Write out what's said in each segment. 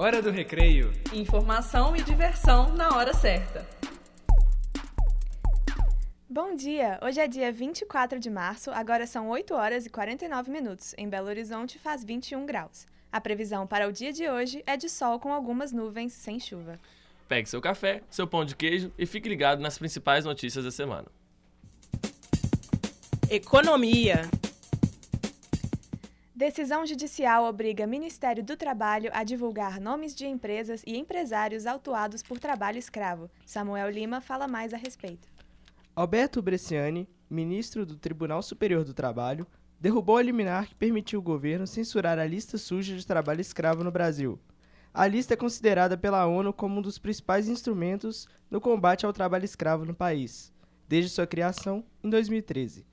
Hora do recreio. Informação e diversão na hora certa. Bom dia! Hoje é dia 24 de março, agora são 8 horas e 49 minutos. Em Belo Horizonte faz 21 graus. A previsão para o dia de hoje é de sol com algumas nuvens sem chuva. Pegue seu café, seu pão de queijo e fique ligado nas principais notícias da semana. Economia. Decisão judicial obriga Ministério do Trabalho a divulgar nomes de empresas e empresários autuados por trabalho escravo. Samuel Lima fala mais a respeito. Alberto Bresciani, ministro do Tribunal Superior do Trabalho, derrubou a liminar que permitiu o governo censurar a lista suja de trabalho escravo no Brasil. A lista é considerada pela ONU como um dos principais instrumentos no combate ao trabalho escravo no país, desde sua criação em 2013.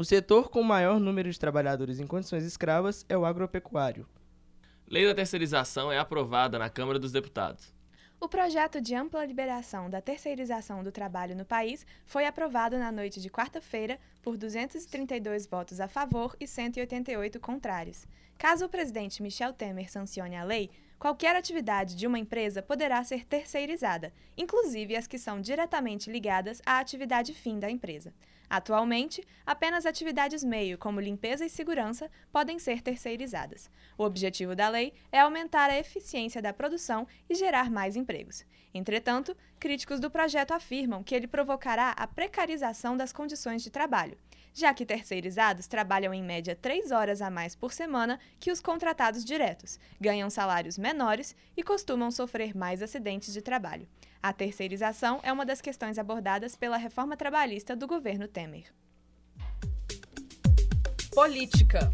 O setor com o maior número de trabalhadores em condições escravas é o agropecuário. Lei da terceirização é aprovada na Câmara dos Deputados. O projeto de ampla liberação da terceirização do trabalho no país foi aprovado na noite de quarta-feira por 232 votos a favor e 188 contrários. Caso o presidente Michel Temer sancione a lei, qualquer atividade de uma empresa poderá ser terceirizada, inclusive as que são diretamente ligadas à atividade fim da empresa. Atualmente, apenas atividades meio, como limpeza e segurança, podem ser terceirizadas. O objetivo da lei é aumentar a eficiência da produção e gerar mais empregos. Entretanto, críticos do projeto afirmam que ele provocará a precarização das condições de trabalho, já que terceirizados trabalham em média três horas a mais por semana que os contratados diretos, ganham salários menores e costumam sofrer mais acidentes de trabalho. A terceirização é uma das questões abordadas pela reforma trabalhista do governo Temer. Política.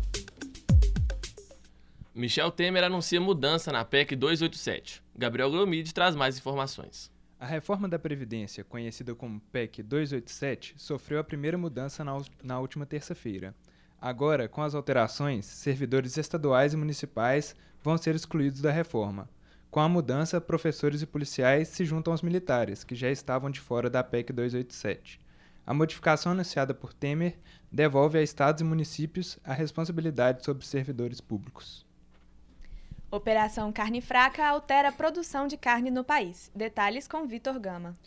Michel Temer anuncia mudança na PEC 287. Gabriel Glomide traz mais informações. A reforma da Previdência, conhecida como PEC 287, sofreu a primeira mudança na, na última terça-feira. Agora, com as alterações, servidores estaduais e municipais vão ser excluídos da reforma. Com a mudança, professores e policiais se juntam aos militares, que já estavam de fora da PEC 287. A modificação anunciada por Temer devolve a estados e municípios a responsabilidade sobre servidores públicos. Operação Carne Fraca altera a produção de carne no país. Detalhes com Vitor Gama.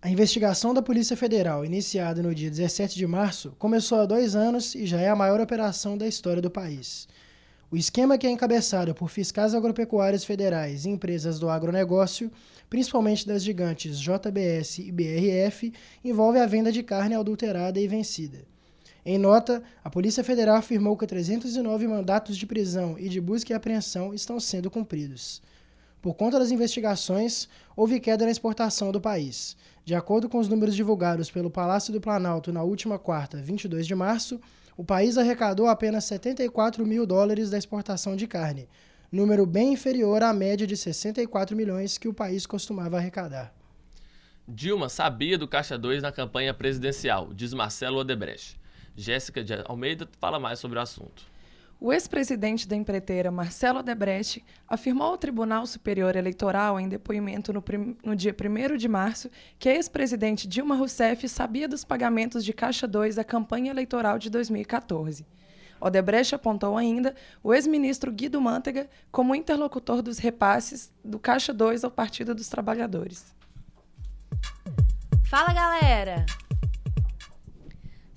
A investigação da Polícia Federal, iniciada no dia 17 de março, começou há dois anos e já é a maior operação da história do país. O esquema que é encabeçado por fiscais agropecuários federais e empresas do agronegócio, principalmente das gigantes JBS e BRF, envolve a venda de carne adulterada e vencida. Em nota, a Polícia Federal afirmou que 309 mandatos de prisão e de busca e apreensão estão sendo cumpridos. Por conta das investigações, houve queda na exportação do país. De acordo com os números divulgados pelo Palácio do Planalto na última quarta, 22 de março, o país arrecadou apenas 74 mil dólares da exportação de carne, número bem inferior à média de 64 milhões que o país costumava arrecadar. Dilma sabia do Caixa 2 na campanha presidencial, diz Marcelo Odebrecht. Jéssica de Almeida fala mais sobre o assunto. O ex-presidente da empreiteira, Marcelo Odebrecht, afirmou ao Tribunal Superior Eleitoral, em depoimento no, no dia 1 de março, que a ex-presidente Dilma Rousseff sabia dos pagamentos de Caixa 2 da campanha eleitoral de 2014. Odebrecht apontou ainda o ex-ministro Guido Mantega como interlocutor dos repasses do Caixa 2 ao Partido dos Trabalhadores. Fala, galera!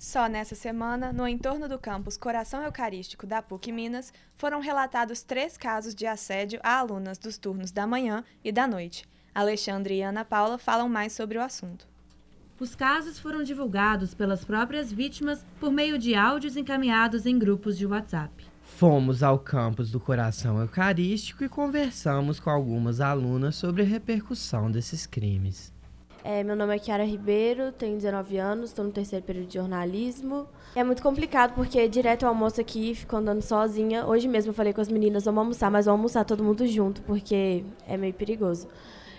Só nessa semana, no entorno do campus Coração Eucarístico da PUC Minas, foram relatados três casos de assédio a alunas dos turnos da manhã e da noite. Alexandre e Ana Paula falam mais sobre o assunto. Os casos foram divulgados pelas próprias vítimas por meio de áudios encaminhados em grupos de WhatsApp. Fomos ao campus do Coração Eucarístico e conversamos com algumas alunas sobre a repercussão desses crimes. É, meu nome é Kiara Ribeiro, tenho 19 anos, estou no terceiro período de jornalismo. É muito complicado porque direto eu almoço aqui, fico andando sozinha. Hoje mesmo eu falei com as meninas, vamos almoçar, mas vamos almoçar todo mundo junto, porque é meio perigoso.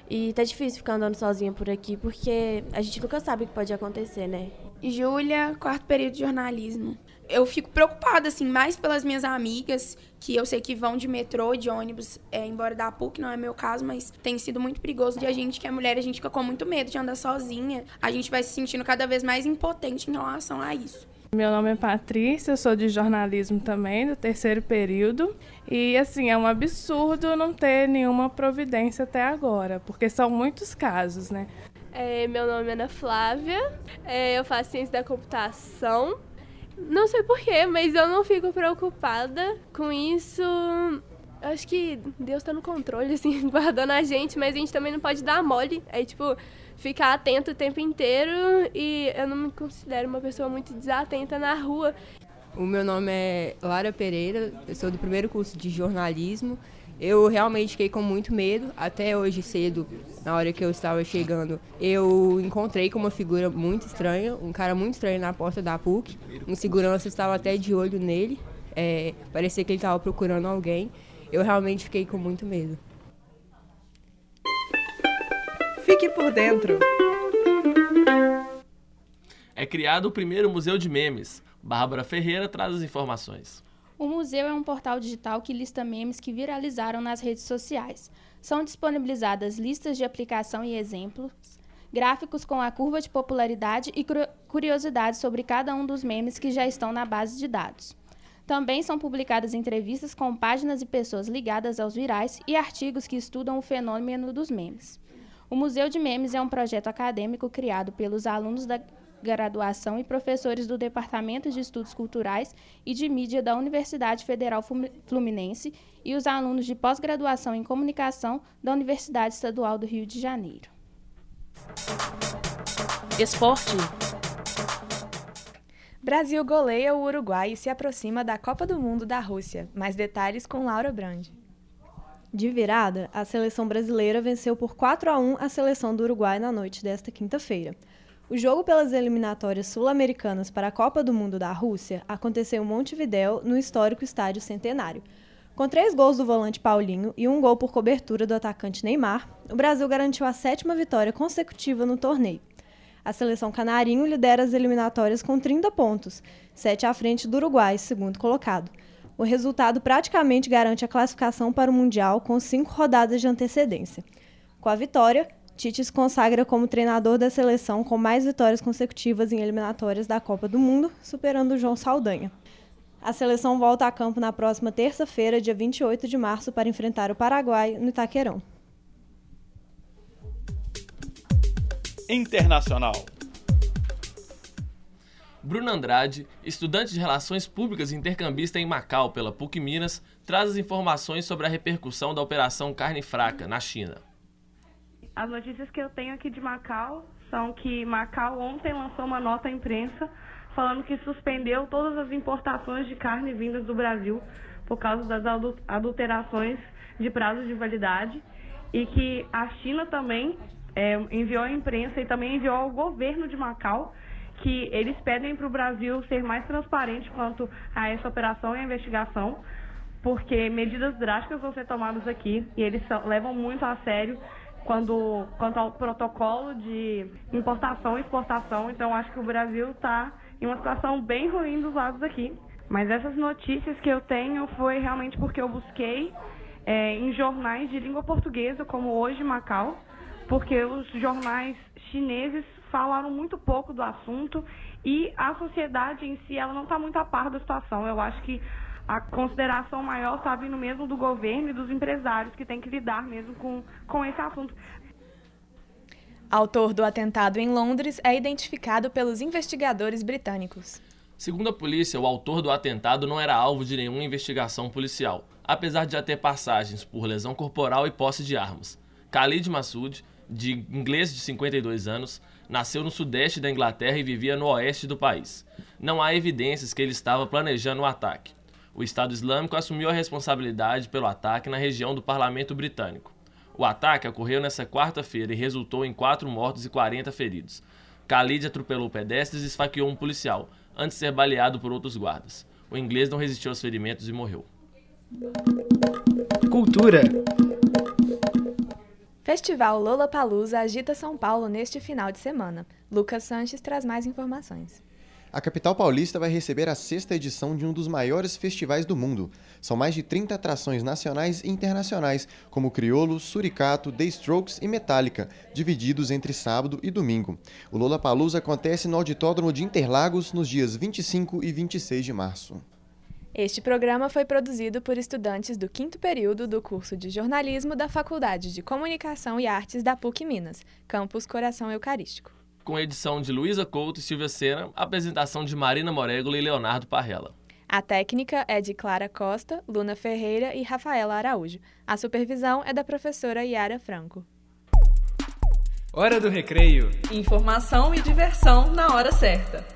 E tá difícil ficar andando sozinha por aqui, porque a gente nunca sabe o que pode acontecer, né? Júlia, quarto período de jornalismo eu fico preocupada, assim, mais pelas minhas amigas, que eu sei que vão de metrô, de ônibus, é, embora da PUC, não é meu caso, mas tem sido muito perigoso. E a gente, que é mulher, a gente fica com muito medo de andar sozinha. A gente vai se sentindo cada vez mais impotente em relação a isso. Meu nome é Patrícia, eu sou de jornalismo também, do terceiro período. E assim, é um absurdo não ter nenhuma providência até agora, porque são muitos casos, né? É, meu nome é Ana Flávia, é, eu faço ciência da computação. Não sei porquê, mas eu não fico preocupada com isso. Acho que Deus está no controle, assim, guardando a gente, mas a gente também não pode dar mole. É tipo, ficar atento o tempo inteiro e eu não me considero uma pessoa muito desatenta na rua. O meu nome é Lara Pereira, eu sou do primeiro curso de jornalismo eu realmente fiquei com muito medo. Até hoje cedo, na hora que eu estava chegando, eu encontrei com uma figura muito estranha, um cara muito estranho na porta da PUC. Um segurança estava até de olho nele. É, parecia que ele estava procurando alguém. Eu realmente fiquei com muito medo. Fique por dentro. É criado o primeiro Museu de Memes. Bárbara Ferreira traz as informações. O museu é um portal digital que lista memes que viralizaram nas redes sociais. São disponibilizadas listas de aplicação e exemplos, gráficos com a curva de popularidade e curiosidades sobre cada um dos memes que já estão na base de dados. Também são publicadas entrevistas com páginas e pessoas ligadas aos virais e artigos que estudam o fenômeno dos memes. O Museu de Memes é um projeto acadêmico criado pelos alunos da graduação e professores do Departamento de Estudos Culturais e de Mídia da Universidade Federal Fluminense e os alunos de pós-graduação em Comunicação da Universidade Estadual do Rio de Janeiro. Esporte. Brasil goleia o Uruguai e se aproxima da Copa do Mundo da Rússia. Mais detalhes com Laura Brandi. De virada, a seleção brasileira venceu por 4 a 1 a seleção do Uruguai na noite desta quinta-feira. O jogo pelas eliminatórias sul-americanas para a Copa do Mundo da Rússia aconteceu em Montevidéu, no histórico Estádio Centenário. Com três gols do volante Paulinho e um gol por cobertura do atacante Neymar, o Brasil garantiu a sétima vitória consecutiva no torneio. A seleção canarinho lidera as eliminatórias com 30 pontos, sete à frente do Uruguai, segundo colocado. O resultado praticamente garante a classificação para o Mundial com cinco rodadas de antecedência. Com a vitória, Tite se consagra como treinador da seleção com mais vitórias consecutivas em eliminatórias da Copa do Mundo, superando João Saldanha. A seleção volta a campo na próxima terça-feira, dia 28 de março, para enfrentar o Paraguai no Itaquerão. Internacional. Bruno Andrade, estudante de Relações Públicas e intercambista em Macau pela PUC Minas, traz as informações sobre a repercussão da Operação Carne Fraca na China. As notícias que eu tenho aqui de Macau são que Macau ontem lançou uma nota à imprensa falando que suspendeu todas as importações de carne vindas do Brasil por causa das adulterações de prazos de validade e que a China também é, enviou à imprensa e também enviou ao governo de Macau que eles pedem para o Brasil ser mais transparente quanto a essa operação e a investigação, porque medidas drásticas vão ser tomadas aqui e eles levam muito a sério quando, quanto ao protocolo de importação e exportação. Então, acho que o Brasil está em uma situação bem ruim dos lados aqui. Mas essas notícias que eu tenho foi realmente porque eu busquei é, em jornais de língua portuguesa, como Hoje Macau, porque os jornais chineses falaram muito pouco do assunto e a sociedade em si ela não está muito a par da situação. Eu acho que a consideração maior está vindo mesmo do governo e dos empresários que têm que lidar mesmo com, com esse assunto. Autor do atentado em Londres é identificado pelos investigadores britânicos. Segundo a polícia, o autor do atentado não era alvo de nenhuma investigação policial, apesar de já ter passagens por lesão corporal e posse de armas. Khalid Massoud, de inglês de 52 anos, nasceu no sudeste da Inglaterra e vivia no oeste do país. Não há evidências que ele estava planejando o ataque o Estado Islâmico assumiu a responsabilidade pelo ataque na região do parlamento britânico. O ataque ocorreu nesta quarta-feira e resultou em quatro mortos e 40 feridos. Khalid atropelou pedestres e esfaqueou um policial, antes de ser baleado por outros guardas. O inglês não resistiu aos ferimentos e morreu. Cultura. Festival Lollapalooza agita São Paulo neste final de semana. Lucas Sanches traz mais informações. A capital paulista vai receber a sexta edição de um dos maiores festivais do mundo. São mais de 30 atrações nacionais e internacionais, como Criolo, Suricato, The Strokes e Metallica, divididos entre sábado e domingo. O Lola acontece no Auditódromo de Interlagos nos dias 25 e 26 de março. Este programa foi produzido por estudantes do quinto período do curso de jornalismo da Faculdade de Comunicação e Artes da PUC Minas, campus Coração Eucarístico. Com edição de Luísa Couto e Silvia Sena, apresentação de Marina Morégola e Leonardo Parrella. A técnica é de Clara Costa, Luna Ferreira e Rafaela Araújo. A supervisão é da professora Yara Franco. Hora do recreio. Informação e diversão na hora certa.